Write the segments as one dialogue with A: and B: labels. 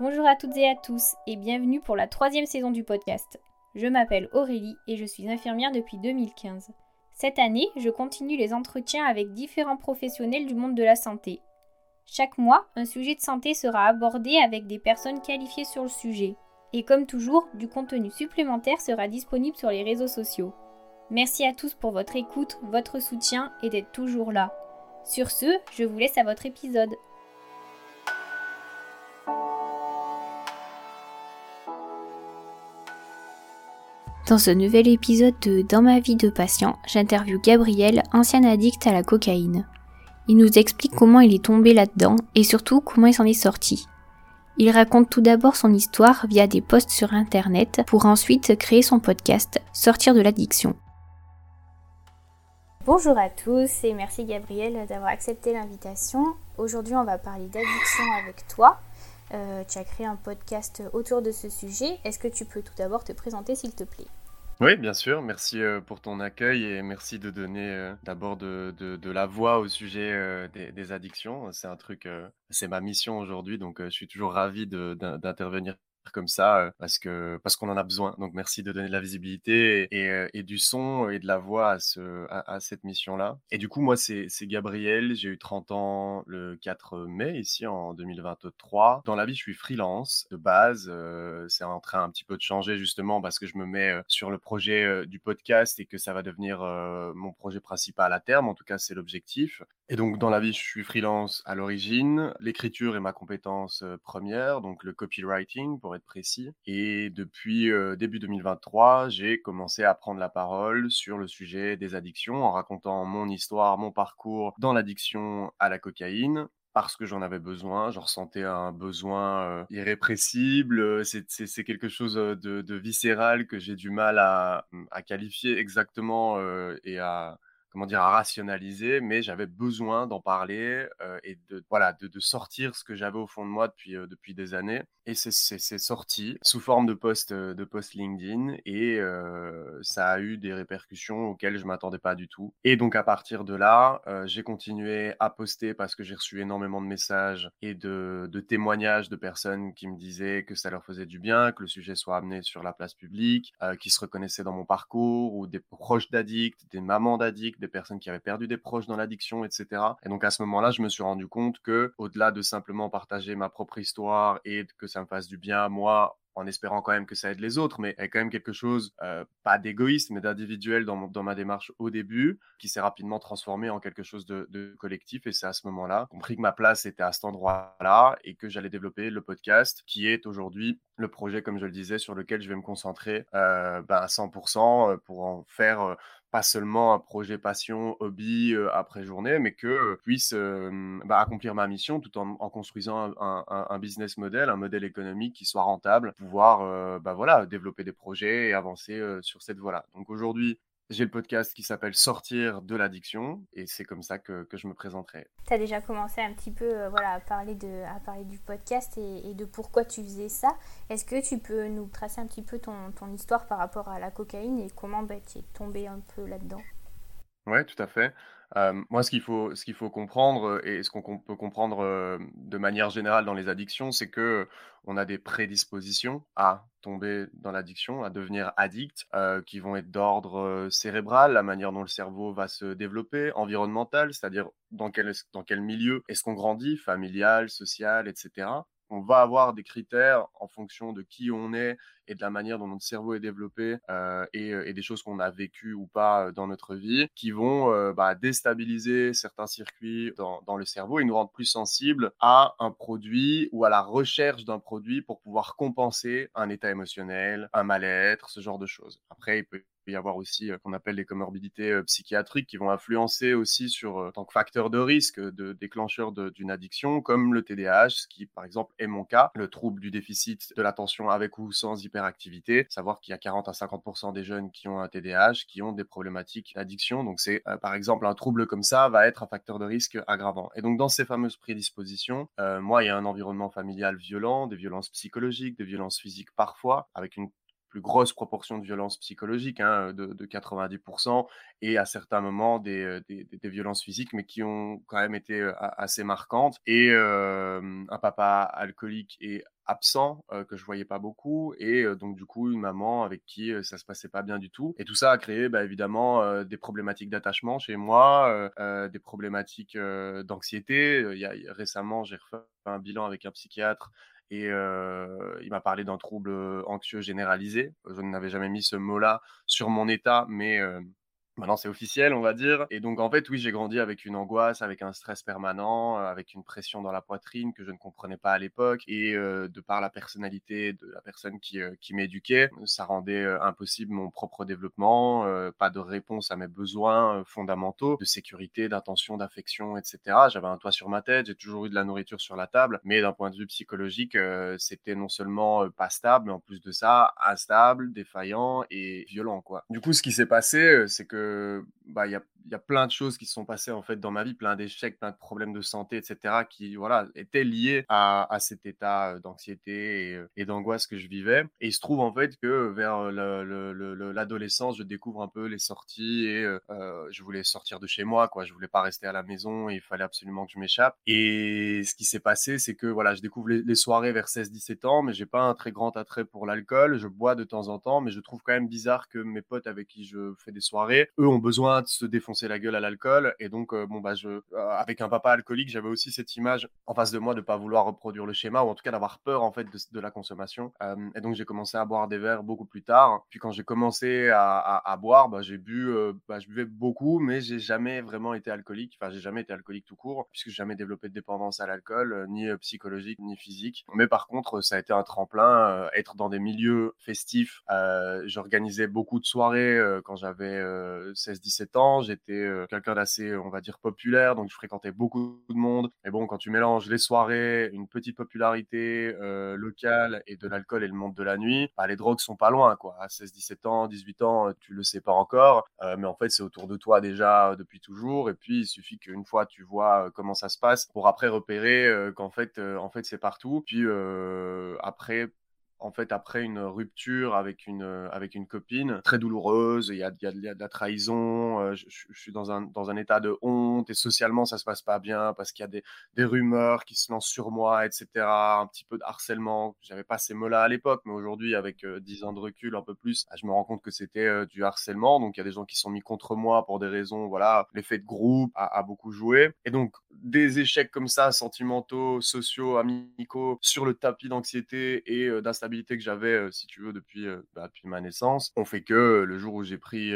A: Bonjour à toutes et à tous et bienvenue pour la troisième saison du podcast. Je m'appelle Aurélie et je suis infirmière depuis 2015. Cette année, je continue les entretiens avec différents professionnels du monde de la santé. Chaque mois, un sujet de santé sera abordé avec des personnes qualifiées sur le sujet. Et comme toujours, du contenu supplémentaire sera disponible sur les réseaux sociaux. Merci à tous pour votre écoute, votre soutien et d'être toujours là. Sur ce, je vous laisse à votre épisode. Dans ce nouvel épisode de Dans ma vie de patient, j'interviewe Gabriel, ancien addict à la cocaïne. Il nous explique comment il est tombé là-dedans et surtout comment il s'en est sorti. Il raconte tout d'abord son histoire via des posts sur internet pour ensuite créer son podcast Sortir de l'addiction. Bonjour à tous et merci Gabriel d'avoir accepté l'invitation. Aujourd'hui on va parler d'addiction avec toi. Euh, tu as créé un podcast autour de ce sujet. Est-ce que tu peux tout d'abord te présenter s'il te plaît?
B: Oui, bien sûr. Merci euh, pour ton accueil et merci de donner euh, d'abord de, de, la voix au sujet des, des, addictions. C'est un truc, c'est ma mission aujourd'hui, donc je suis toujours ravi d'intervenir comme ça parce que parce qu'on en a besoin. Donc merci de donner de la visibilité et, du son et de la voix à, ce, à, cette mission-là. Et du coup, moi, c'est Gabriel. J'ai eu 30 ans le 4 mai ici en 2023. Dans la vie, je suis freelance de base. C'est en train un petit peu de changer justement parce que je me mets sur le projet du podcast et que ça va devenir mon projet principal à terme. En tout cas, c'est l'objectif. Et donc, dans la vie, je suis freelance à l'origine. L'écriture est ma compétence première, donc le copywriting pour être précis. Et depuis début 2023, j'ai commencé à prendre la parole sur le sujet des addictions en racontant mon histoire, mon parcours dans l'addiction à la cocaïne parce que j'en avais besoin, je ressentais un besoin irrépressible, c'est quelque chose de, viscéral que j'ai du mal à, mmh, à qualifier exactement et à, comment dire, à rationaliser, mais j'avais besoin d'en parler euh, et de, voilà, de, sortir ce que j'avais au fond de moi depuis, euh, depuis des années. Et c'est sorti sous forme de post, euh, de post LinkedIn et ça a eu des répercussions auxquelles je m'attendais pas du tout. Et donc à partir de là, j'ai continué à poster parce que j'ai reçu énormément de messages et de, de témoignages de personnes qui me disaient que ça leur faisait du bien, que le sujet soit amené sur la place publique, qui se reconnaissaient dans mon parcours ou des proches d'addicts, des mamans d'addicts, des personnes qui avaient perdu des proches dans l'addiction, etc. Et donc à ce moment-là, je me suis rendu compte que, au-delà de simplement partager ma propre histoire et que ça me fasse du bien à moi en espérant quand même que ça aide les autres, mais il quand même quelque chose, euh, pas d'égoïste, mais d'individuel dans, dans, ma démarche au début, qui s'est rapidement transformé en quelque chose de, collectif. Et c'est à ce moment-là, compris que ma place était à cet endroit-là et que j'allais développer le podcast, qui est aujourd'hui le projet, comme je le disais, sur lequel je vais me concentrer euh, ben, à 100% euh, pour en faire pas seulement un projet passion, hobby après journée, mais que puisse bah, accomplir ma mission tout en, construisant un, business model, un modèle économique qui soit rentable, pouvoir bah, voilà, développer des projets et avancer sur cette voie-là. Donc aujourd'hui, j'ai le podcast qui s'appelle Sortir de l'addiction et c'est comme ça que, que, je me présenterai.
A: Tu as déjà commencé un petit peu euh, voilà, à, parler de, à parler du podcast et, de pourquoi tu faisais ça. Est-ce que tu peux nous tracer un petit peu ton, ton histoire par rapport à la cocaïne et comment bah, tu es tombé un peu là-dedans?
B: Oui, tout à fait moi, ce qu'il faut, ce faut comprendre et ce qu'on peut comprendre de manière générale dans les addictions, c'est que on a des prédispositions à tomber dans l'addiction, à devenir addict, qui vont être d'ordre cérébral, la manière dont le cerveau va se développer, environnemental, c'est-à-dire dans quel, dans quel milieu est-ce qu'on grandit, familial, social, etc on va avoir des critères en fonction de qui on est et de la manière dont notre cerveau est développé euh, euh, et, des choses qu'on a vécues ou pas euh, dans notre vie qui vont bah, déstabiliser certains circuits dans, dans, le cerveau et nous rendre plus sensibles à un produit ou à la recherche d'un produit pour pouvoir compenser un état émotionnel, un mal-être, ce genre de choses. Après, il peut y avoir aussi qu'on appelle les comorbidités psychiatriques qui vont influencer aussi sur tant que facteur de risque de déclencheur d'une addiction, comme le TDAH, ce qui par exemple est mon cas, le trouble du déficit de l'attention avec ou sans hyperactivité. Savoir qu'il y a 40 à 50% des jeunes qui ont un TDAH qui ont des problématiques d'addiction. Donc c'est par exemple un trouble comme ça va être un facteur de risque aggravant. Et donc dans ces fameuses prédispositions, moi il y a un environnement familial violent, des violences psychologiques, des violences physiques parfois, avec une plus grosse proportion de violences psychologiques, hein, de, 90%, et à certains moments des, des, violences physiques, mais qui ont quand même été assez marquantes. Et un papa alcoolique et absent, que je voyais pas beaucoup, et donc du coup une maman avec qui ça se passait pas bien du tout. Et tout ça a créé bah, évidemment des problématiques d'attachement chez moi, des problématiques d'anxiété. Récemment, j'ai refait un bilan avec un psychiatre et il m'a parlé d'un trouble anxieux généralisé. Je n'avais jamais mis ce mot-là sur mon état, mais Maintenant, c'est officiel, on va dire. Et donc, en fait, oui, j'ai grandi avec une angoisse, avec un stress permanent, euh, avec une pression dans la poitrine que je ne comprenais pas à l'époque. Et euh, de par la personnalité de la personne qui, euh, qui m'éduquait, ça rendait impossible mon propre développement, pas de réponse à mes besoins fondamentaux de sécurité, d'attention, d'affection, etc. J'avais un toit sur ma tête, j'ai toujours eu de la nourriture sur la table, mais d'un point de vue psychologique, c'était non seulement pas stable, mais en plus de ça, instable, défaillant et violent, quoi. Du coup, ce qui s'est passé, c'est que euh, bah, y a y a plein de choses qui se sont passées en fait dans ma vie, plein d'échecs, plein de problèmes de santé, etc., qui voilà étaient liés à, à cet état euh, d'anxiété et, et d'angoisse que je vivais. Et il se trouve en fait que vers l'adolescence, je découvre un peu les sorties et euh, euh, je voulais sortir de chez moi, quoi. Je voulais pas rester à la maison, et il fallait absolument que je m'échappe. Et ce qui s'est passé, c'est que voilà, je découvre les, soirées vers 16-17 ans, mais j'ai pas un très grand attrait pour l'alcool. Je bois de temps en temps, mais je trouve quand même bizarre que mes potes avec qui je fais des soirées, eux ont besoin de se défoncer la gueule à l'alcool. Et donc, euh, bon, bah, je, euh, avec un papa alcoolique, j'avais aussi cette image en face de moi de pas vouloir reproduire le schéma ou en tout cas d'avoir peur en fait de, la consommation. Euh, et donc, j'ai commencé à boire des verres beaucoup plus tard. Puis quand j'ai commencé à, boire, bah, j'ai bu, bah, je buvais beaucoup, mais j'ai jamais vraiment été alcoolique. Enfin, j'ai jamais été alcoolique tout court puisque j'ai jamais développé de dépendance à l'alcool, ni psychologique ni physique. Mais par contre, ça a été un tremplin, être dans des milieux festifs. J'organisais beaucoup de soirées quand j'avais 16-17 J'étais euh, quelqu'un d'assez, on va dire, populaire, donc je fréquentais beaucoup de monde. Et bon, quand tu mélanges les soirées, une petite popularité euh, locale et de l'alcool et le monde de la nuit, bah, les drogues sont pas loin, quoi. À 16, 17 ans, 18 ans, tu le sais pas encore, euh, mais en fait, c'est autour de toi déjà depuis toujours. Et puis, il suffit qu'une fois tu vois comment ça se passe pour après repérer qu'en fait, en fait, c'est partout. Puis après, en fait, après une rupture avec une, euh, avec une copine très douloureuse, il y a, de la trahison, euh, je, suis dans un, dans un état de honte et socialement ça se passe pas bien parce qu'il y a des, des, rumeurs qui se lancent sur moi, etc. Un petit peu de harcèlement. J'avais pas ces mots-là à l'époque, mais aujourd'hui, avec euh, dix 10 ans de recul, un peu plus, bah, je me rends compte que c'était du harcèlement. Donc il y a des gens qui sont mis contre moi pour des raisons, voilà, l'effet de groupe a, a beaucoup joué. Et donc des échecs comme ça, sentimentaux, sociaux, amicaux, sur le tapis d'anxiété et d'instabilité que j'avais, si tu veux, depuis, bah, depuis ma naissance, ont fait que le jour où j'ai pris,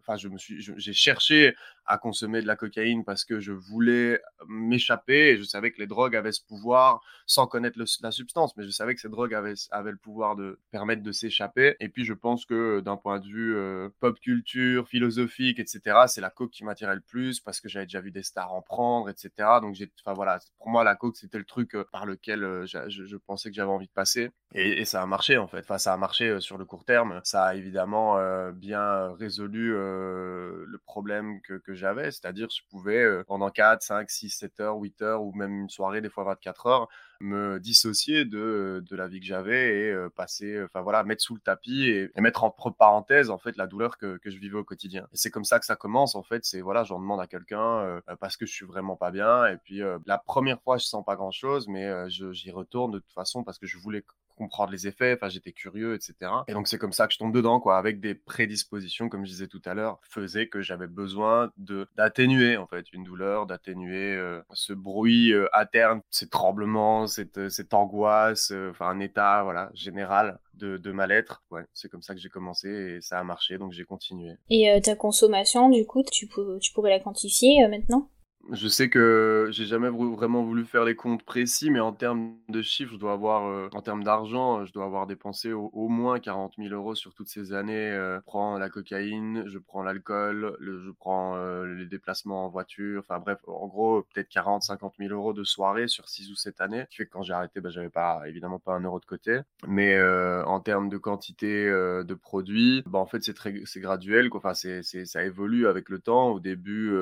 B: enfin, je me suis, j'ai cherché à consommer de la cocaïne parce que je voulais m'échapper et je savais que les drogues avaient ce pouvoir sans connaître la substance, mais je savais que ces drogues avaient, le pouvoir de permettre de s'échapper. Et puis je pense que d'un point de vue pop culture, philosophique, etc., c'est la coke qui m'attirait le plus parce que j'avais déjà vu des stars en prendre, etc. Donc enfin voilà, pour moi la coke c'était le truc par lequel je pensais que j'avais envie de passer. Et, ça a marché en fait. Enfin, ça a marché euh, sur le court terme. Ça a évidemment euh, bien résolu euh, le problème que, j'avais, c'est-à-dire je pouvais pendant 4, 5, 6, 7 heures, 8 heures ou même une soirée, des fois 24 heures, me dissocier de, de la vie que j'avais et passer, enfin voilà, mettre sous le tapis et, mettre entre parenthèses en fait la douleur que, que je vivais au quotidien. Et c'est comme ça que ça commence en fait. C'est voilà, j'en demande à quelqu'un parce que je suis vraiment pas bien. Et puis la première fois, je sens pas grand chose, mais j'y retourne de toute façon parce que je voulais comprendre les effets, enfin j'étais curieux, etc. Et donc c'est comme ça que je tombe dedans, quoi, avec des prédispositions, comme je disais tout à l'heure, faisait que j'avais besoin de d'atténuer en fait une douleur, d'atténuer euh, ce bruit euh, interne, ces tremblements, cette, euh, cette angoisse, enfin un état voilà général de, de mal-être. Ouais, c'est comme ça que j'ai commencé et ça a marché, donc j'ai continué.
A: Et ta consommation, du coup, tu, tu pourrais la quantifier maintenant?
B: Je sais que j'ai jamais vraiment voulu faire les comptes précis, mais en termes de chiffres, je dois avoir, euh, en termes d'argent, je dois avoir dépensé au, moins 40 000 euros sur toutes ces années. Euh, je prends la cocaïne, je prends l'alcool, je prends euh, les déplacements en voiture. Enfin bref, en gros, peut-être 40, 50 000 euros de soirée sur 6 ou 7 années. Qui fait que quand j'ai arrêté, bah, j'avais pas, évidemment pas un euro de côté. Mais en termes de quantité de produits, bah, en fait, c'est très, c'est graduel. Quoi. Enfin, c'est, ça évolue avec le temps. Au début,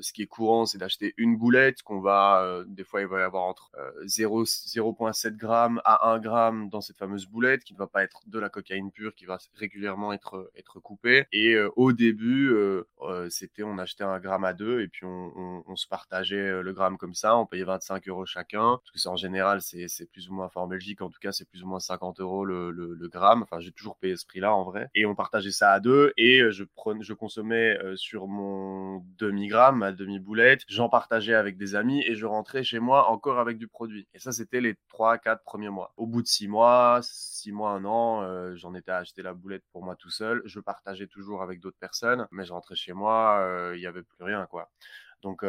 B: ce qui est courant, c'est c'est d'acheter une boulette qu'on va, des fois, il va y avoir entre 0,7 grammes à 1 gramme dans cette fameuse boulette qui ne va pas être de la cocaïne pure, qui va régulièrement être, être coupée. Et au début, c'était on achetait un gramme à deux et puis on, on, se partageait le gramme comme ça. On payait 25 euros chacun. Parce que en général, c'est plus ou moins, enfin en Belgique en tout cas, c'est plus ou moins 50 euros le, le, gramme. Enfin, j'ai toujours payé ce prix-là en vrai. Et on partageait ça à deux et je, prenais, je consommais sur mon demi-gramme, ma demi-boulette. J'en partageais avec des amis et je rentrais chez moi encore avec du produit. Et ça, c'était les 3-4 premiers mois. Au bout de 6 mois, 6 mois, un an, j'en étais à acheter la boulette pour moi tout seul. Je partageais toujours avec d'autres personnes, mais je rentrais chez moi, il n'y avait plus rien, quoi. Donc,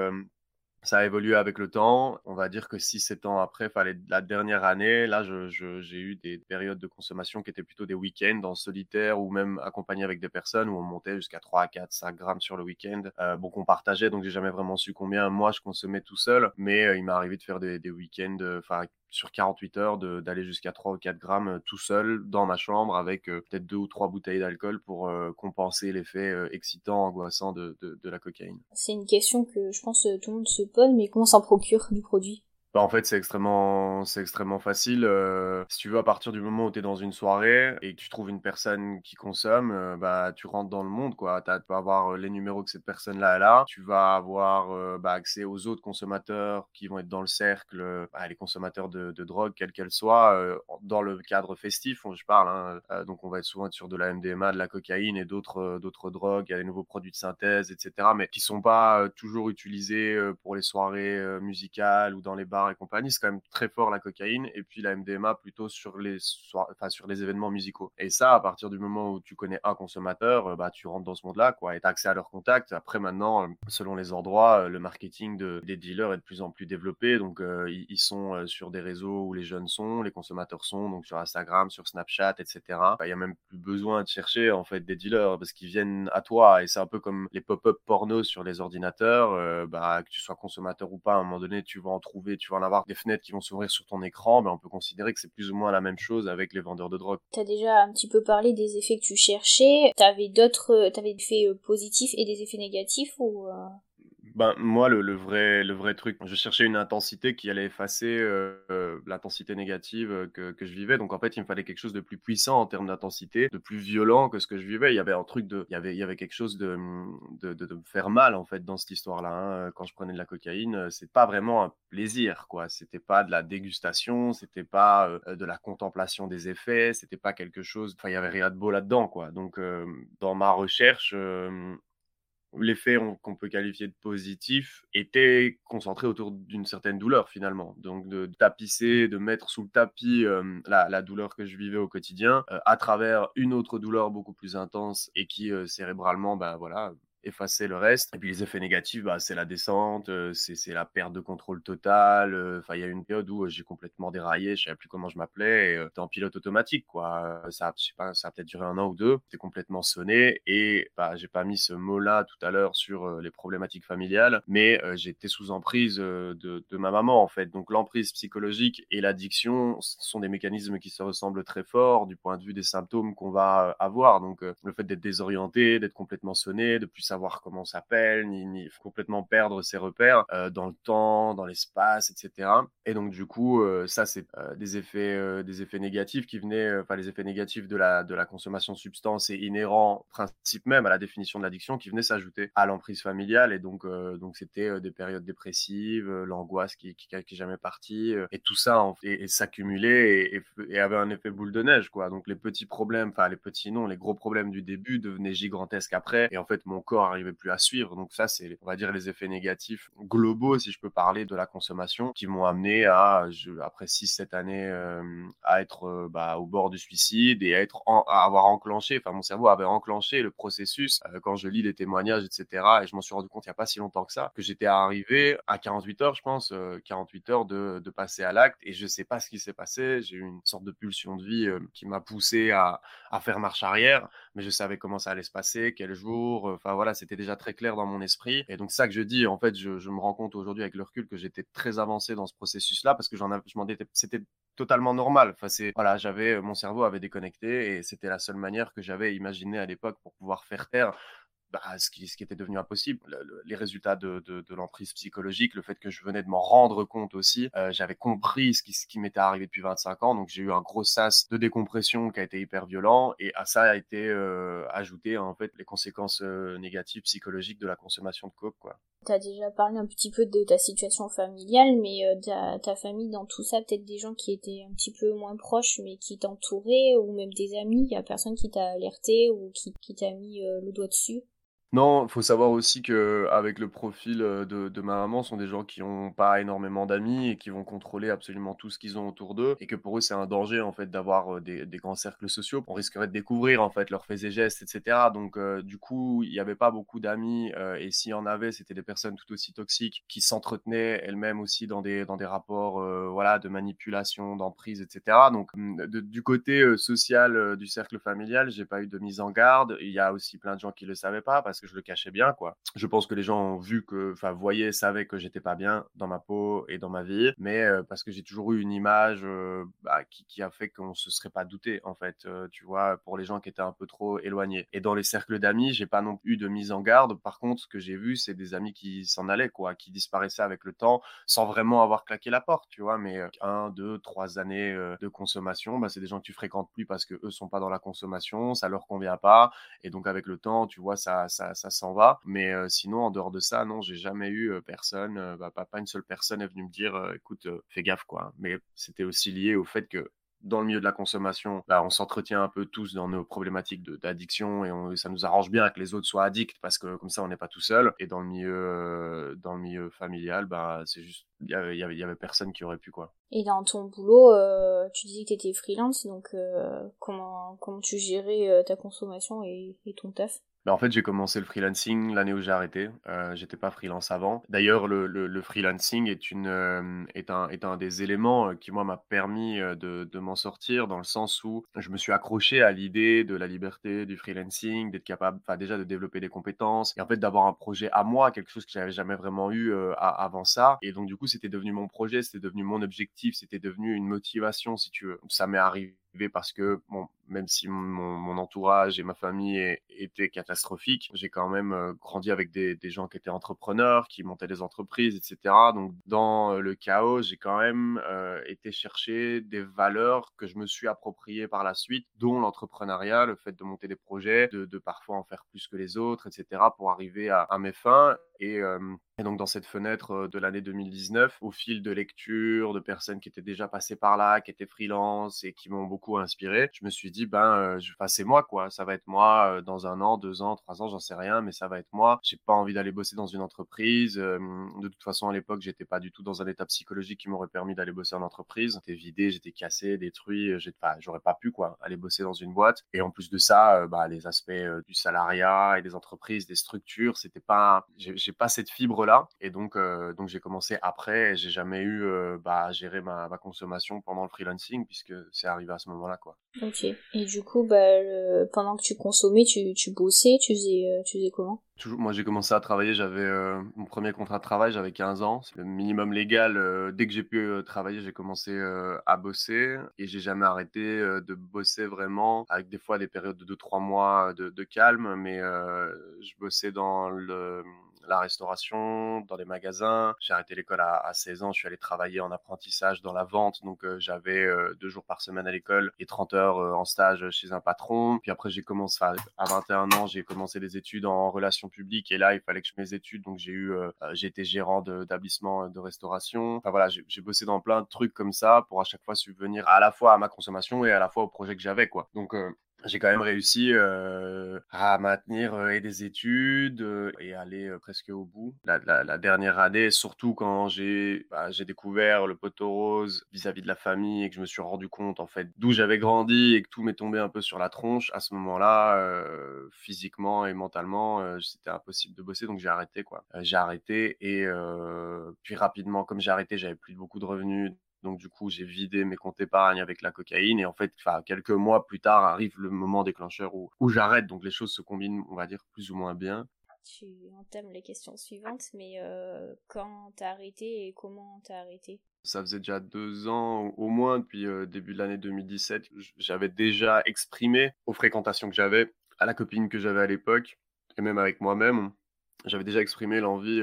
B: ça a évolué avec le temps. On va dire que 6-7 ans après, fallait la dernière année, là, j'ai eu des périodes de consommation qui étaient plutôt des week-ends en solitaire ou même accompagné avec des personnes où on montait jusqu'à 3, 4, 5 grammes sur le week-end. Euh, bon, qu'on partageait, donc j'ai jamais vraiment su combien moi je consommais tout seul, mais euh, il m'est arrivé de faire des, des week-ends, enfin, sur 48 heures d'aller jusqu'à 3 ou 4 grammes euh, tout seul dans ma chambre avec euh, peut-être deux ou trois bouteilles d'alcool pour euh, compenser l'effet excitant, angoissant de, la cocaïne.
A: C'est une question que je pense tout le monde se pose, mais comment s'en procure du produit?
B: Bah, en fait, c'est extrêmement, c'est extrêmement facile. Euh, si tu veux, à partir du moment où tu es dans une soirée et que tu trouves une personne qui consomme, euh, bah, tu rentres dans le monde. Quoi. tu vas avoir euh, les numéros que cette personne-là a. Tu vas avoir bah, accès aux autres consommateurs qui vont être dans le cercle, bah, les consommateurs de, drogue, quelle qu'elle soit, dans le cadre festif, je parle. Hein. donc, on va être souvent sur de la MDMA, de la cocaïne et d'autres, d'autres drogues. Il y a des nouveaux produits de synthèse, etc. Mais qui sont pas toujours utilisés pour les soirées musicales ou dans les bars et compagnie, c'est quand même très fort la cocaïne et puis la MDMA plutôt sur les enfin, sur les événements musicaux. Et ça, à partir du moment où tu connais un consommateur, euh, bah tu rentres dans ce monde-là quoi et as accès à leurs contacts. Après maintenant, euh, selon les endroits, euh, le marketing de, des dealers est de plus en plus développé. Donc ils, sont sur des réseaux où les jeunes sont, les consommateurs sont, donc sur Instagram, sur Snapchat, etc. Bah, il y a même plus besoin de chercher en fait des dealers parce qu'ils viennent à toi et c'est un peu comme les pop-up porno sur les ordinateurs. bah que tu sois consommateur ou pas, à un moment donné, tu vas en trouver, tu vas en avoir des fenêtres qui vont s'ouvrir sur ton écran, ben on peut considérer que c'est plus ou moins la même chose avec les vendeurs de drogue.
A: Tu as déjà un petit peu parlé des effets que tu cherchais. T'avais d'autres, t'avais des effets euh, positifs et des effets négatifs ou euh?
B: Ben, moi, le, le, vrai, le vrai truc, je cherchais une intensité qui allait effacer euh, l'intensité négative euh, que, que, je vivais. Donc, en fait, il me fallait quelque chose de plus puissant en termes d'intensité, de plus violent que ce que je vivais. Il y avait un truc de. Il y avait, il y avait quelque chose de, de, de, me faire mal, en fait, dans cette histoire-là. Hein. Quand je prenais de la cocaïne, euh, c'est pas vraiment un plaisir, quoi. C'était pas de la dégustation, c'était pas de la contemplation des effets, c'était pas quelque chose. Enfin, il y avait rien de beau là-dedans, quoi. Donc, dans ma recherche, l'effet qu'on peut qualifier de positif était concentré autour d'une certaine douleur finalement. Donc de tapisser, de mettre sous le tapis la, douleur que je vivais au quotidien à travers une autre douleur beaucoup plus intense et qui cérébralement, bah voilà, effacer le reste. Et puis les effets négatifs, bah, c'est la descente, euh, c'est la perte de contrôle total. Euh, enfin, il y a une période où euh, j'ai complètement déraillé, je savais plus comment je m'appelais, et en pilote automatique, quoi. Ça, je sais pas, ça a peut-être duré un an ou deux. J'étais complètement sonné et bah, j'ai pas mis ce mot-là tout à l'heure sur les problématiques familiales, mais j'étais sous emprise de, de, ma maman, en fait. Donc l'emprise psychologique et l'addiction sont des mécanismes qui se ressemblent très fort du point de vue des symptômes qu'on va avoir. Donc le fait d'être désorienté, d'être complètement sonné, de plus savoir comment s'appelle, ni, complètement perdre ses repères euh, dans le temps, dans l'espace, etc. Et donc du coup, euh, ça c'est euh, des effets, des effets négatifs qui venaient, enfin les effets négatifs de la de la consommation de substances et inhérents, principe même à la définition de l'addiction, qui venaient s'ajouter à l'emprise familiale. Et donc donc c'était des périodes dépressives, l'angoisse qui, qui, qui jamais partie, et tout ça et, s'accumulait et, et, avait un effet boule de neige quoi. Donc les petits problèmes, enfin les petits non, les gros problèmes du début devenaient gigantesques après. Et en fait mon corps arrivait plus à suivre. Donc ça, c'est, on va dire, les effets négatifs globaux, si je peux parler, de la consommation, qui m'ont amené à, après 6-7 années, euh, à être euh, bah, au bord du suicide et à, être à avoir enclenché, enfin mon cerveau avait enclenché le processus euh, quand je lis les témoignages, etc. Et je m'en suis rendu compte il n'y a pas si longtemps que ça, que j'étais arrivé à 48 heures, je pense, 48 heures de, passer à l'acte et je sais pas ce qui s'est passé. J'ai eu une sorte de pulsion de vie qui m'a poussé à faire marche arrière, mais je savais comment ça allait se passer, quel jour, enfin voilà, c'était déjà très clair dans mon esprit. Et donc, ça que je dis, en fait, je, me rends compte aujourd'hui avec le recul que j'étais très avancé dans ce processus-là parce que j'en je m'en c'était totalement normal. Enfin, c'est, voilà, j'avais, mon cerveau avait déconnecté et c'était la seule manière que j'avais imaginé à l'époque pour pouvoir faire taire bah, ce, qui, était devenu impossible. les résultats de, de, l'emprise psychologique, le fait que je venais de m'en rendre compte aussi, euh, j'avais compris ce qui, ce qui m'était arrivé depuis 25 ans, donc j'ai eu un gros sas de décompression qui a été hyper violent, et à ça a été euh, ajouté en fait les conséquences euh, négatives psychologiques de la consommation de coke. Quoi.
A: Tu as déjà parlé un petit peu de ta situation familiale, mais ta, famille dans tout ça, peut-être des gens qui étaient un petit peu moins proches, mais qui t'entouraient, ou même des amis, il y a personne qui t'a alerté ou qui, qui t'a mis le doigt dessus?
B: Non, faut savoir aussi que avec le profil, de de ma maman, ce sont des gens qui ont pas énormément d'amis et qui vont contrôler absolument tout ce qu'ils ont autour d'eux et que pour eux, c'est un danger, en fait, d'avoir, des des grands cercles sociaux. On risquerait de découvrir, en fait, leurs faits et gestes etc. donc du coup, il y avait pas beaucoup d'amis, et s'il y en avait, c'était des personnes tout aussi toxiques qui s'entretenaient elles-mêmes aussi dans des dans des rapports, voilà, de manipulation, d'emprise etc. donc mmh, du côté, social, du cercle familial, j'ai pas eu de mise en garde. Il y a aussi plein de gens qui le savaient pas parce que je le cachais bien, quoi. Je pense que les gens ont vu que, enfin, voyaient, savaient que j'étais pas bien dans ma peau et dans ma vie, mais parce que j'ai toujours eu une image bah, qui, a fait qu'on se serait pas douté, en fait, tu vois, pour les gens qui étaient un peu trop éloignés. Et dans les cercles d'amis, j'ai pas non plus eu de mise en garde. Par contre, ce que j'ai vu, c'est des amis qui s'en allaient, quoi, qui disparaissaient avec le temps sans vraiment avoir claqué la porte, tu vois, mais un, deux, trois années de consommation, bah, c'est des gens que tu fréquentes plus parce que eux sont pas dans la consommation, ça leur convient pas, et donc avec le temps, tu vois, ça, ça ça s'en va. Mais sinon, en dehors de ça, non, j'ai jamais eu personne, bah, pas, une seule personne est venue me dire, écoute, fais gaffe, quoi. Mais c'était aussi lié au fait que dans le milieu de la consommation, bah, on s'entretient un peu tous dans nos problématiques d'addiction et ça nous arrange bien que les autres soient addicts parce que comme ça on n'est pas tout seul. Et dans le milieu, dans le milieu familial, bah, c'est juste, il y avait, personne qui aurait pu quoi.
A: Et dans ton boulot, tu disais que tu étais freelance, donc comment, comment tu gérais ta consommation et ton taf?
B: Bah, en fait, j'ai commencé le freelancing l'année où j'ai arrêté. Euh, j'étais pas freelance avant. D'ailleurs, le, freelancing euh, est, un, des éléments euh, qui, moi, m'a permis euh, de, m'en sortir dans le sens où je me suis accroché à l'idée de la liberté du freelancing, d'être capable, déjà de développer des compétences et en fait d'avoir un projet à moi, quelque chose que j'avais jamais vraiment eu avant ça. Et donc, du coup, c'était devenu mon projet, c'était devenu mon objectif, c'était devenu une motivation, si tu veux. Ça m'est arrivé parce que même si mon, entourage et ma famille étaient catastrophiques, j'ai quand même grandi avec des, gens qui étaient entrepreneurs, qui montaient des entreprises, etc. Donc dans le chaos, j'ai quand même été chercher des valeurs que je me suis appropriées par la suite, dont l'entrepreneuriat, le fait de monter des projets, de, parfois en faire plus que les autres, etc. pour arriver à mes fins. Et, donc dans cette fenêtre de l'année 2019, au fil de lecture, de personnes qui étaient déjà passées par là, qui étaient freelance et qui m'ont beaucoup inspiré, je me suis dit, ben, je, c'est moi, quoi. Ça va être moi dans un an, deux ans, trois ans, j'en sais rien, mais ça va être moi. J'ai pas envie d'aller bosser dans une entreprise. de toute façon, à l'époque, j'étais pas du tout dans un état psychologique qui m'aurait permis d'aller bosser en entreprise. J'étais vidé, j'étais cassé, détruit. j'aurais pas pu, quoi, aller bosser dans une boîte. Et en plus de ça, bah, les aspects du salariat et des entreprises, des structures, c'était pas, pas cette fibre là. Et donc, euh, donc j'ai commencé après. J'ai jamais eu euh, bah, à gérer ma, ma, consommation pendant le freelancing puisque c'est arrivé à ce moment-là, quoi.
A: Ok. Et du coup, bah, pendant que tu consommais, tu, tu bossais, tu faisais, euh, tu faisais comment?
B: Toujours, moi j'ai commencé à travailler, j'avais mon premier contrat de travail, j'avais 15 ans, c'est le minimum légal. dès que j'ai pu travailler, j'ai commencé à bosser et j'ai jamais arrêté de bosser vraiment, avec des fois des périodes de 2-3 mois de, de, calme, mais je bossais dans le la restauration, dans les magasins. J'ai arrêté l'école à, 16 ans, je suis allé travailler en apprentissage dans la vente, donc euh, j'avais euh, deux jours par semaine à l'école et 30 heures euh, en stage chez un patron. Puis après, j'ai commencé à, 21 ans, j'ai commencé des études en relations publiques et là, il fallait que je mes études, donc j'ai eu, j'ai été gérant d'établissement de, restauration. Enfin voilà, j'ai bossé dans plein de trucs comme ça pour à chaque fois subvenir à la fois à ma consommation et à la fois au projet que j'avais, quoi. Donc j'ai quand même réussi euh, à maintenir euh, des études euh, et aller presque au bout. La, la, la dernière année, surtout quand j'ai bah, découvert le poteau rose vis-à-vis de la famille et que je me suis rendu compte en fait d'où j'avais grandi et que tout m'est tombé un peu sur la tronche. À ce moment-là, physiquement et mentalement, c'était impossible de bosser, donc j'ai arrêté quoi. j'ai arrêté et puis rapidement, comme j'ai arrêté, j'avais plus beaucoup de revenus donc du coup, j'ai vidé mes comptes épargne avec la cocaïne. Et en fait, quelques mois plus tard, arrive le moment déclencheur où, où j'arrête. Donc les choses se combinent, on va dire, plus ou moins bien.
A: Tu entames les questions suivantes, mais euh, quand t'as arrêté et comment t'as arrêté?
B: Ça faisait déjà deux ans au moins, depuis euh, début de l'année 2017, j'avais déjà exprimé aux fréquentations que j'avais, à la copine que j'avais à l'époque, et même avec moi-même, j'avais déjà exprimé l'envie,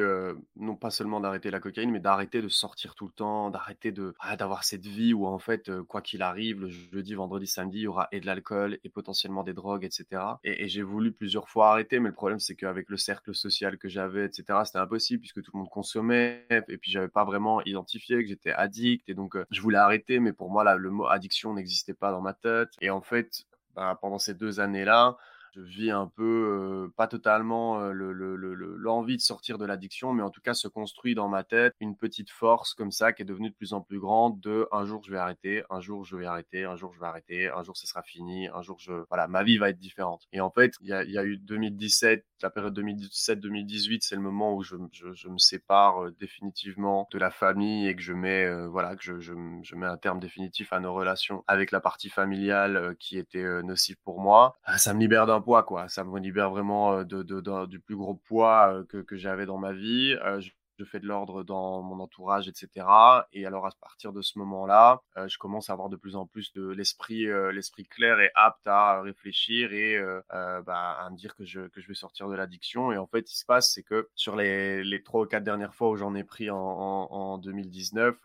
B: non pas seulement d'arrêter la cocaïne, mais d'arrêter de sortir tout le temps, d'arrêter de ah, d'avoir cette vie où en fait, quoi qu'il arrive, le jeudi, vendredi, samedi, il y aura et de l'alcool et potentiellement des drogues, etc. Et, j'ai voulu plusieurs fois arrêter, mais le problème c'est qu'avec le cercle social que j'avais, etc., c'était impossible puisque tout le monde consommait et puis j'avais pas vraiment identifié que j'étais addict et donc je voulais arrêter, mais pour moi là, le mot addiction n'existait pas dans ma tête. Et en fait, bah, pendant ces deux années-là, je vis un peu, pas totalement l'envie de sortir de l'addiction, mais en tout cas se construit dans ma tête une petite force comme ça qui est devenue de plus en plus grande de un jour je vais arrêter, un jour je vais arrêter, un jour je vais arrêter, un jour ce sera fini, un jour je voilà ma vie va être différente. Et en fait il y a, eu 2017, la période 2017-2018, c'est le moment où je, me sépare définitivement de la famille et que je mets voilà que je, mets un terme définitif à nos relations avec la partie familiale qui était nocive pour moi. Ah, ça me libère d'un poids, quoi. Ça me libère vraiment de, du plus gros poids que, que j'avais dans ma vie. Je, fais de l'ordre dans mon entourage, etc. Et alors, à partir de ce moment-là, je commence à avoir de plus en plus de l'esprit l'esprit clair et apte à réfléchir et bah, à me dire que je, que je vais sortir de l'addiction. Et en fait, qui se passe, c'est que sur les, 3 ou 4 dernières fois où j'en ai pris en, en 2019,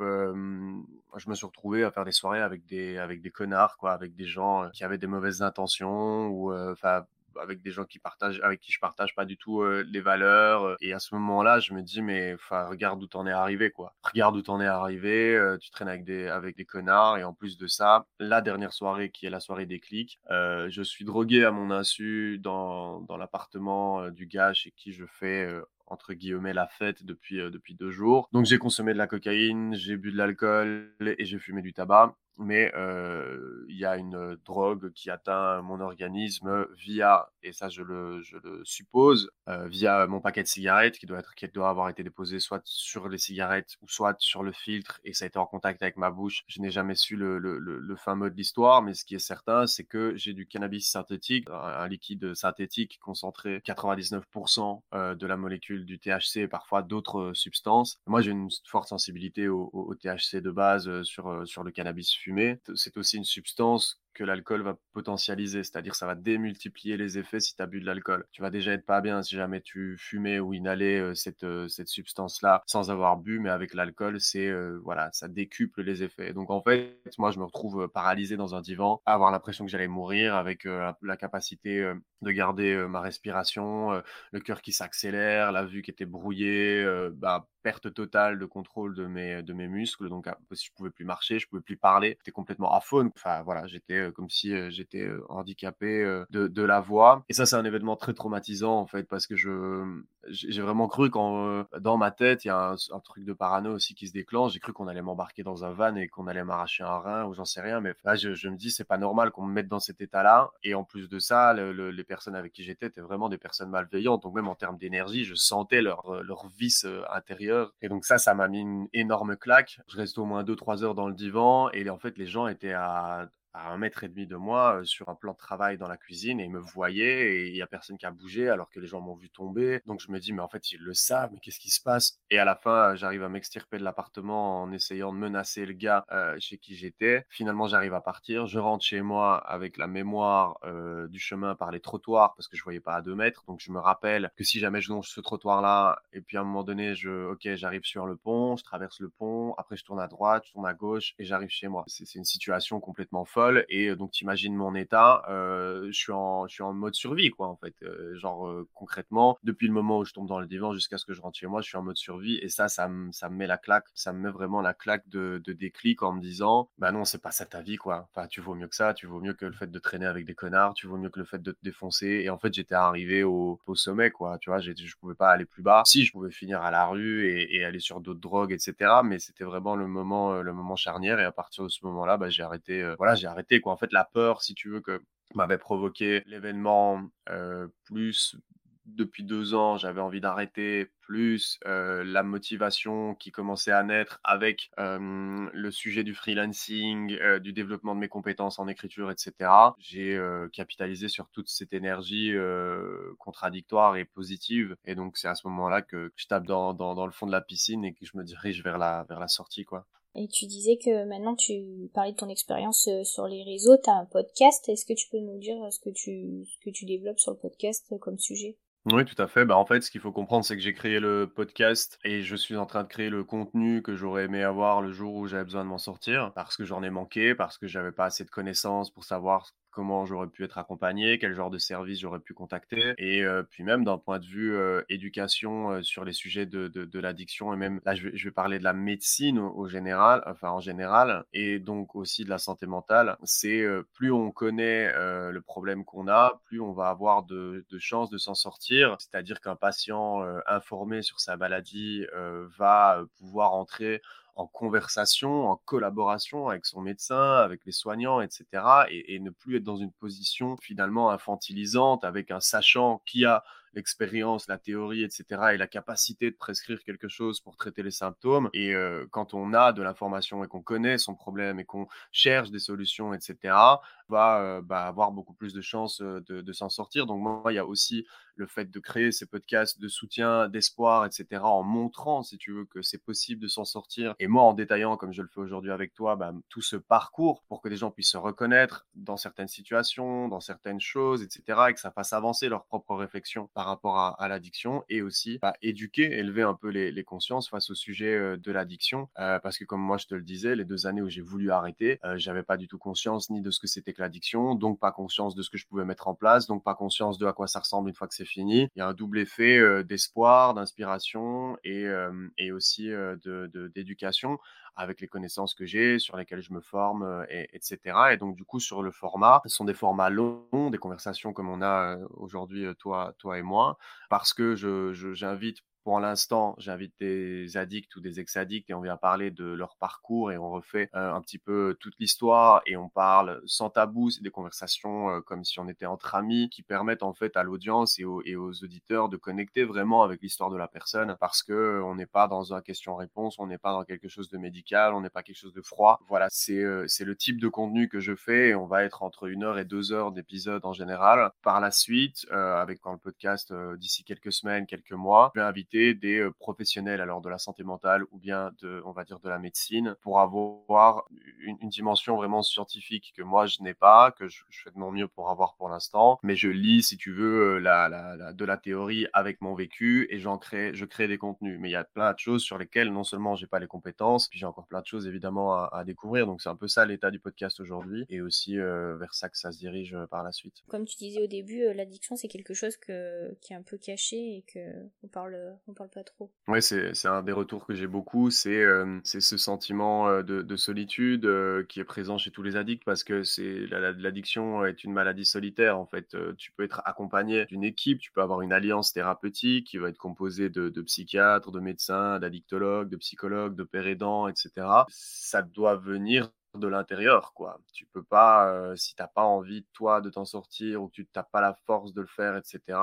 B: je me suis retrouvé à faire des soirées avec des, avec des connards, quoi, avec des gens qui avaient des mauvaises intentions ou, enfin, avec des gens qui partagent, avec qui je partage pas du tout les valeurs. Et à ce moment-là, je me dis, mais enfin, regarde où t'en es arrivé, quoi. Regarde où t'en es arrivé. tu traînes avec des, avec des connards. Et en plus de ça, la dernière soirée, qui est la soirée des clics, je suis drogué à mon insu dans, dans l'appartement du gars chez qui je fais entre guillemets la fête depuis, depuis deux jours. Donc j'ai consommé de la cocaïne, j'ai bu de l'alcool et j'ai fumé du tabac mais il y a une drogue qui atteint mon organisme via, et ça je le, suppose, via mon paquet de cigarettes qui doit, être, qui doit avoir été déposé soit sur les cigarettes ou soit sur le filtre et ça a été en contact avec ma bouche. Je n'ai jamais su le, le, le, fin mot de l'histoire, mais ce qui est certain, c'est que j'ai du cannabis synthétique, un, liquide synthétique concentré 99% de la molécule du THC et parfois d'autres substances. Moi j'ai une forte sensibilité au, au, THC de base sur, sur le cannabis c'est aussi une substance que l'alcool va potentialiser, c'est-à-dire ça va démultiplier les effets si tu as bu de l'alcool. Tu vas déjà être pas bien si jamais tu fumais ou inhalais euh, cette, euh, cette substance-là sans avoir bu, mais avec l'alcool, c'est euh, voilà, ça décuple les effets. Donc en fait, moi je me retrouve paralysé dans un divan, avoir l'impression que j'allais mourir avec la capacité de garder ma respiration, le cœur qui s'accélère, la vue qui était brouillée, bah, perte totale de contrôle de mes, de mes muscles. Donc, je pouvais plus marcher, je pouvais plus parler. J'étais complètement aphone. Enfin, voilà, j'étais comme si j'étais handicapé de, de, la voix. Et ça, c'est un événement très traumatisant en fait parce que je j'ai vraiment cru quand dans ma tête il y a un, truc de parano aussi qui se déclenche. J'ai cru qu'on allait m'embarquer dans un van et qu'on allait m'arracher un rein ou j'en sais rien. Mais là, je, me dis c'est pas normal qu'on me mette dans cet état-là. Et en plus de ça, les personnes avec qui j'étais étaient vraiment des personnes malveillantes. Donc même en termes d'énergie, je sentais leur leur vice intérieur. Et donc ça, ça m'a mis une énorme claque. Je reste au moins 2-3 heures dans le divan et en fait les gens étaient à à un mètre et demi de moi sur un plan de travail dans la cuisine et ils me voyaient et il y a personne qui a bougé alors que les gens m'ont vu tomber. Donc je me dis mais en fait ils le savent, mais qu'est-ce qui se passe? Et à la fin j'arrive à m'extirper de l'appartement en essayant de menacer le gars chez qui j'étais. Finalement j'arrive à partir, je rentre chez moi avec la mémoire du chemin par les trottoirs parce que je voyais pas à deux mètres. Donc je me rappelle que si jamais je longe ce trottoir là et puis à un moment donné je ok j'arrive sur le pont, je traverse le pont, après je tourne à droite, je tourne à gauche et j'arrive chez moi. C'est une situation complètement folle et donc tu imagines mon état, je suis en je suis en mode survie quoi en fait, genre concrètement depuis le moment je tombe dans le divan jusqu'à ce que je rentre chez moi, je suis en mode survie et ça ça me ça me met la claque, ça me met vraiment la claque de, déclic en me disant bah non, c'est pas ça ta vie quoi. Enfin, tu vaux mieux que ça, tu vaux mieux que le fait de traîner avec des connards, tu vaux mieux que le fait de te défoncer et en fait, j'étais arrivé au, au sommet quoi, tu vois, je pouvais pas aller plus bas. Si je pouvais finir à la rue et, aller sur d'autres drogues etc. mais c'était vraiment le moment le moment charnière et à partir de ce moment-là, bah, j'ai arrêté voilà, j'ai arrêté quoi. En fait, la peur, si tu veux, que m'avait provoqué l'événement, plus depuis deux ans, j'avais envie d'arrêter, plus la motivation qui commençait à naître avec le sujet du freelancing, du développement de mes compétences en écriture, etc. J'ai capitalisé sur toute cette énergie contradictoire et positive. Et donc, c'est à ce moment-là que je tape dans, le fond de la piscine et que je me dirige vers la, sortie, quoi.
A: Et tu disais que maintenant tu parlais de ton expérience sur les réseaux, tu as un podcast. Est-ce que tu peux nous dire ce que tu développes sur le podcast comme sujet?
B: Oui, tout à fait. Bah, en fait, ce qu'il faut comprendre, c'est que j'ai créé le podcast et je suis en train de créer le contenu que j'aurais aimé avoir le jour où j'avais besoin de m'en sortir parce que j'en ai manqué, parce que j'avais pas assez de connaissances pour savoir comment j'aurais pu être accompagné, quel genre de service j'aurais pu contacter. Et euh, puis même d'un point de vue euh, éducation euh, sur les sujets de, de, l'addiction et même là je vais, parler de la médecine au, général, enfin en général, et donc aussi de la santé mentale. C'est plus on connaît le problème qu'on a, plus on va avoir de, de chances de s'en sortir. C'est-à-dire qu'un patient informé sur sa maladie va pouvoir entrer en conversation, en collaboration avec son médecin, avec les soignants, etc. Et, ne plus être dans une position finalement infantilisante avec un sachant qui a l'expérience, la théorie, etc. et la capacité de prescrire quelque chose pour traiter les symptômes. Et euh, quand on a de l'information et qu'on connaît son problème et qu'on cherche des solutions, etc., va euh, bah, avoir beaucoup plus de chances euh, de, de s'en sortir. Donc moi, il y a aussi le fait de créer ces podcasts de soutien, d'espoir, etc., en montrant, si tu veux, que c'est possible de s'en sortir. Et moi, en détaillant, comme je le fais aujourd'hui avec toi, bah, tout ce parcours pour que les gens puissent se reconnaître dans certaines situations, dans certaines choses, etc., et que ça fasse avancer leur propre réflexion par rapport à, l'addiction et aussi bah, éduquer, élever un peu les, consciences face au sujet euh, de l'addiction. Euh, parce que comme moi, je te le disais, les deux années où j'ai voulu arrêter, euh, j'avais pas du tout conscience ni de ce que c'était que l'addiction, donc pas conscience de ce que je pouvais mettre en place, donc pas conscience de à quoi ça ressemble une fois que c'est fini. Il y a un double effet d'espoir, d'inspiration et, et aussi de d'éducation avec les connaissances que j'ai, sur lesquelles je me forme, et, etc. Et donc, du coup, sur le format, ce sont des formats longs, des conversations comme on a aujourd'hui, toi, toi et moi, parce que j'invite je, pour l'instant, j'invite des addicts ou des ex-addicts et on vient parler de leur parcours et on refait euh, un petit peu toute l'histoire et on parle sans tabou. C'est des conversations euh, comme si on était entre amis qui permettent en fait à l'audience et, aux auditeurs de connecter vraiment avec l'histoire de la personne parce que euh, on n'est pas dans un question-réponse, on n'est pas dans quelque chose de médical, on n'est pas quelque chose de froid. Voilà, c'est c'est le type de contenu que je fais et on va être entre une heure et deux heures d'épisode en général. Par la suite, avec quand le podcast d'ici quelques semaines, quelques mois, je vais inviter des professionnels alors de la santé mentale ou bien de, on va dire, de la médecine pour avoir une, dimension vraiment scientifique que moi je n'ai pas, que je, fais de mon mieux pour avoir pour l'instant. Mais je lis, si tu veux, la, la, de la théorie avec mon vécu et j'en crée, je crée des contenus. Mais il y a plein de choses sur lesquelles non seulement j'ai pas les compétences, puis j'ai encore plein de choses évidemment à, découvrir. Donc c'est un peu ça l'état du podcast aujourd'hui et aussi vers ça que ça se dirige par la suite.
A: Comme tu disais au début, l'addiction c'est quelque chose que, qui est un peu caché et que on parle, on parle pas trop.
B: Oui, c'est un des retours que j'ai beaucoup, c'est euh, c'est ce sentiment euh, de, de solitude euh, qui est présent chez tous les addicts parce que c'est l'addiction est une maladie solitaire en fait. tu peux être accompagné d'une équipe, tu peux avoir une alliance thérapeutique qui va être composée de psychiatres, de médecins, d'addictologues, de psychologues, de pères aidants, etc. Ça doit venir de l'intérieur, quoi. Tu peux pas, euh, si t'as pas envie, toi, de t'en sortir ou que tu n'as pas la force de le faire, etc.,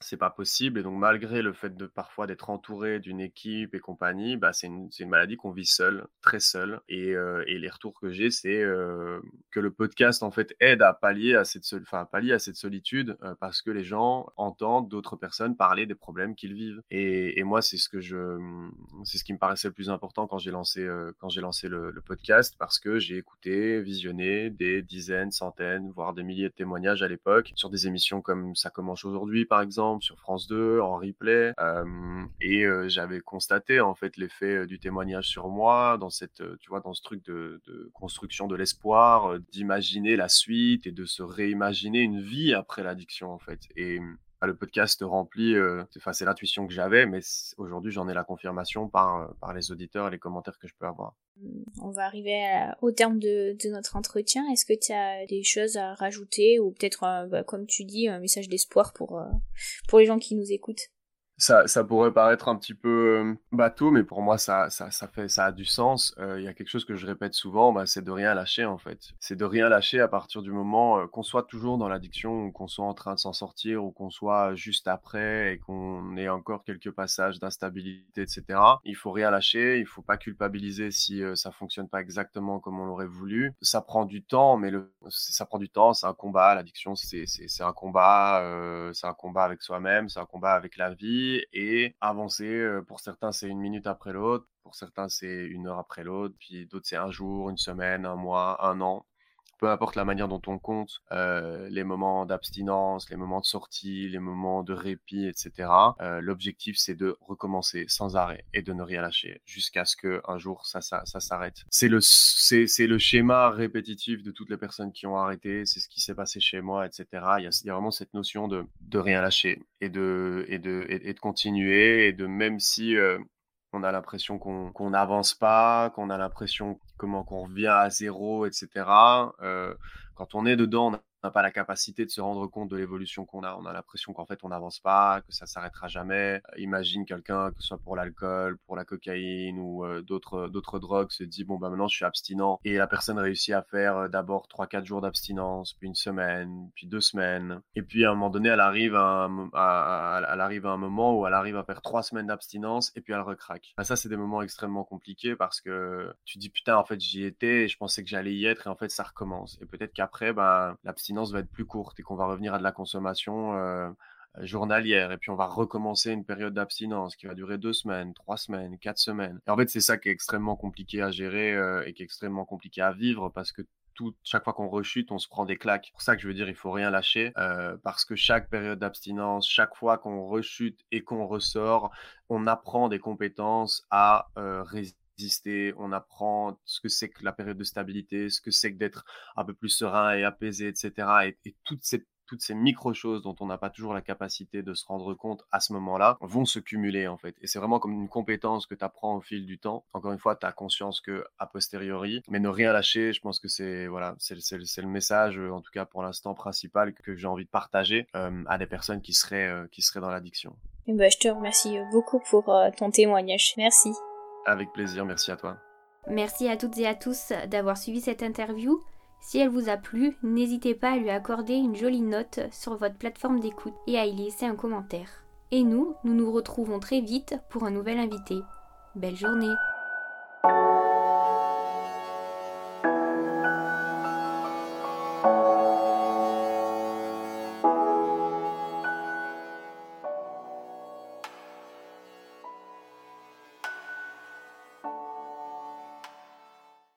B: c'est pas possible. Et donc, malgré le fait de parfois d'être entouré d'une équipe et compagnie, bah, c'est une, une, maladie qu'on vit seul, très seul. Et, euh, et les retours que j'ai, c'est euh, que le podcast, en fait, aide à pallier à cette, enfin, pallier à cette solitude parce que les gens entendent d'autres personnes parler des problèmes qu'ils vivent. Et, et moi, c'est ce que je, c'est ce qui me paraissait le plus important quand j'ai lancé, quand j'ai lancé le, le podcast parce que j'ai écouté, visionné des dizaines, centaines, voire des milliers de témoignages à l'époque sur des émissions comme Ça commence aujourd'hui, par exemple, sur France 2, en replay. Et j'avais constaté, en fait, l'effet du témoignage sur moi dans cette, tu vois, dans ce truc de, de construction de l'espoir, d'imaginer la suite et de se réimaginer une vie après l'addiction, en fait. Et le podcast remplit, euh, c'est l'intuition que j'avais, mais aujourd'hui j'en ai la confirmation par, euh, par les auditeurs et les commentaires que je peux avoir.
A: On va arriver au terme de, notre entretien. Est-ce que tu as des choses à rajouter ou peut-être, euh, bah, comme tu dis, un message d'espoir pour, pour les gens qui nous écoutent?
B: Ça, pourrait paraître un petit peu euh, bateau, mais pour moi, ça, fait, ça a du sens. Euh, il y a quelque chose que je répète souvent, bah, c'est de rien lâcher, en fait. C'est de rien lâcher à partir du moment euh, qu'on soit toujours dans l'addiction, ou qu'on soit en train de s'en sortir, ou qu'on soit juste après, et qu'on ait encore quelques passages d'instabilité, etc. Il faut rien lâcher, il faut pas culpabiliser si ça fonctionne pas exactement comme on l'aurait voulu. Ça prend du temps, mais ça prend du temps, c'est un combat. L'addiction, c'est un combat, c'est un combat avec soi-même, c'est un combat avec la vie et avancer. Euh, pour certains, c'est une minute après l'autre. Pour certains, c'est une heure après l'autre. Puis d'autres, c'est un jour, une semaine, un mois, un an peu importe la manière dont on compte euh, les moments d'abstinence, les moments de sortie, les moments de répit, etc. Euh, l'objectif, c'est de recommencer sans arrêt et de ne rien lâcher jusqu'à ce que un jour ça, ça, ça s'arrête. C'est le, le schéma répétitif de toutes les personnes qui ont arrêté. C'est ce qui s'est passé chez moi, etc. Il y a, il y a vraiment cette notion de, de rien lâcher et de, et de, et, de continuer et de même si euh, on a l'impression qu'on n'avance pas, qu'on a l'impression comment qu'on revient à zéro, etc. Euh, quand on est dedans, on n'a pas la capacité de se rendre compte de l'évolution qu'on a. On a l'impression qu'en fait, on n'avance pas, que ça s'arrêtera jamais. Euh, imagine quelqu'un, que ce soit pour l'alcool, pour la cocaïne ou euh, d'autres drogues, se dit bon bah maintenant je suis abstinent et la personne réussit à faire euh, d'abord 3-4 jours d'abstinence, puis une semaine, puis deux semaines, et puis à un moment donné, elle arrive à un, elle arrive à un moment où elle arrive à faire trois semaines d'abstinence et puis elle recraque. Bah, ça, c'est des moments extrêmement compliqués parce que tu dis putain en fait j'y étais, et je pensais que j'allais y être et en fait ça recommence. Et peut-être qu'après, bah, l'abstinence va être plus courte et qu'on va revenir à de la consommation euh, journalière et puis on va recommencer une période d'abstinence qui va durer deux semaines, trois semaines, quatre semaines. Et en fait, c'est ça qui est extrêmement compliqué à gérer euh, et qui est extrêmement compliqué à vivre parce que tout, chaque fois qu'on rechute, on se prend des claques. C'est pour ça que je veux dire, il faut rien lâcher euh, parce que chaque période d'abstinence, chaque fois qu'on rechute et qu'on ressort, on apprend des compétences à résister on apprend ce que c'est que la période de stabilité, ce que c'est que d'être un peu plus serein et apaisé, etc. Et, toutes ces toutes ces micro-choses dont on n'a pas toujours la capacité de se rendre compte à ce moment-là vont se cumuler en fait. Et c'est vraiment comme une compétence que tu apprends au fil du temps. Encore une fois, tu as conscience que a posteriori, mais ne rien lâcher, je pense que c'est voilà, c'est le message en tout cas pour l'instant principal que j'ai envie de partager euh, à des personnes qui seraient euh, qui seraient dans l'addiction.
A: Ben, je te remercie beaucoup pour euh, ton témoignage. Merci.
B: Avec plaisir, merci à toi.
A: Merci à toutes et à tous d'avoir suivi cette interview. Si elle vous a plu, n'hésitez pas à lui accorder une jolie note sur votre plateforme d'écoute et à y laisser un commentaire. Et nous, nous nous retrouvons très vite pour un nouvel invité. Belle journée